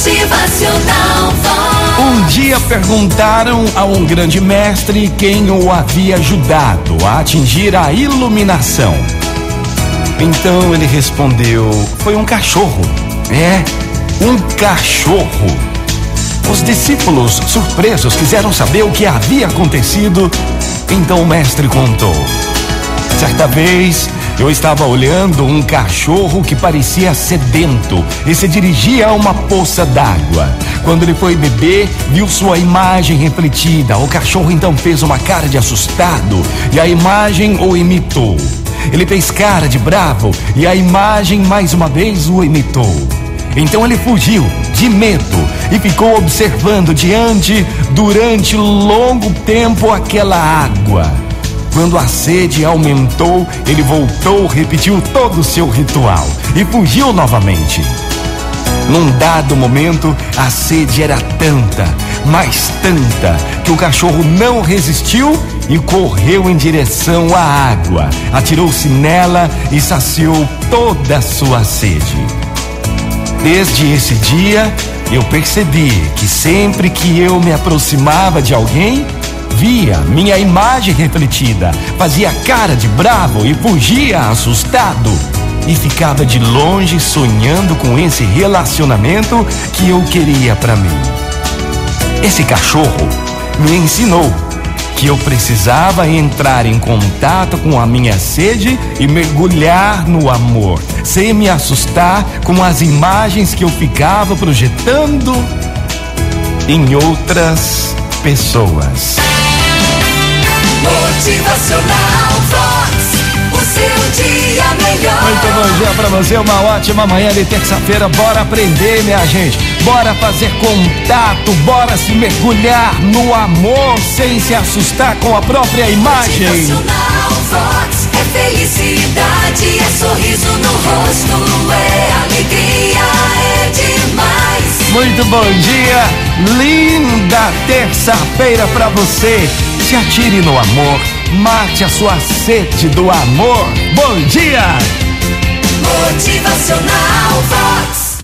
Motivacional. Um dia perguntaram a um grande mestre quem o havia ajudado a atingir a iluminação. Então ele respondeu: Foi um cachorro. É, um cachorro. Os discípulos, surpresos, quiseram saber o que havia acontecido. Então o mestre contou. Certa vez, eu estava olhando um cachorro que parecia sedento e se dirigia a uma poça d'água. Quando ele foi beber, viu sua imagem refletida. O cachorro então fez uma cara de assustado e a imagem o imitou. Ele fez cara de bravo e a imagem mais uma vez o imitou. Então ele fugiu, de medo, e ficou observando diante, durante longo tempo, aquela água. Quando a sede aumentou, ele voltou, repetiu todo o seu ritual e fugiu novamente. Num dado momento, a sede era tanta, mais tanta, que o cachorro não resistiu e correu em direção à água. Atirou-se nela e saciou toda a sua sede. Desde esse dia, eu percebi que sempre que eu me aproximava de alguém, via minha imagem refletida, fazia cara de bravo e fugia assustado. E ficava de longe sonhando com esse relacionamento que eu queria para mim. Esse cachorro me ensinou que eu precisava entrar em contato com a minha sede e mergulhar no amor, sem me assustar com as imagens que eu ficava projetando em outras pessoas. Motivacional Vox. O seu dia melhor. Muito bom dia pra você, uma ótima manhã de terça-feira. Bora aprender, minha gente. Bora fazer contato, bora se mergulhar no amor sem se assustar com a própria imagem. Motivacional Vox. É felicidade, é sorriso no rosto, é alegria. Muito bom dia, linda terça-feira pra você. Se atire no amor, mate a sua sede do amor. Bom dia! Motivacional Vox.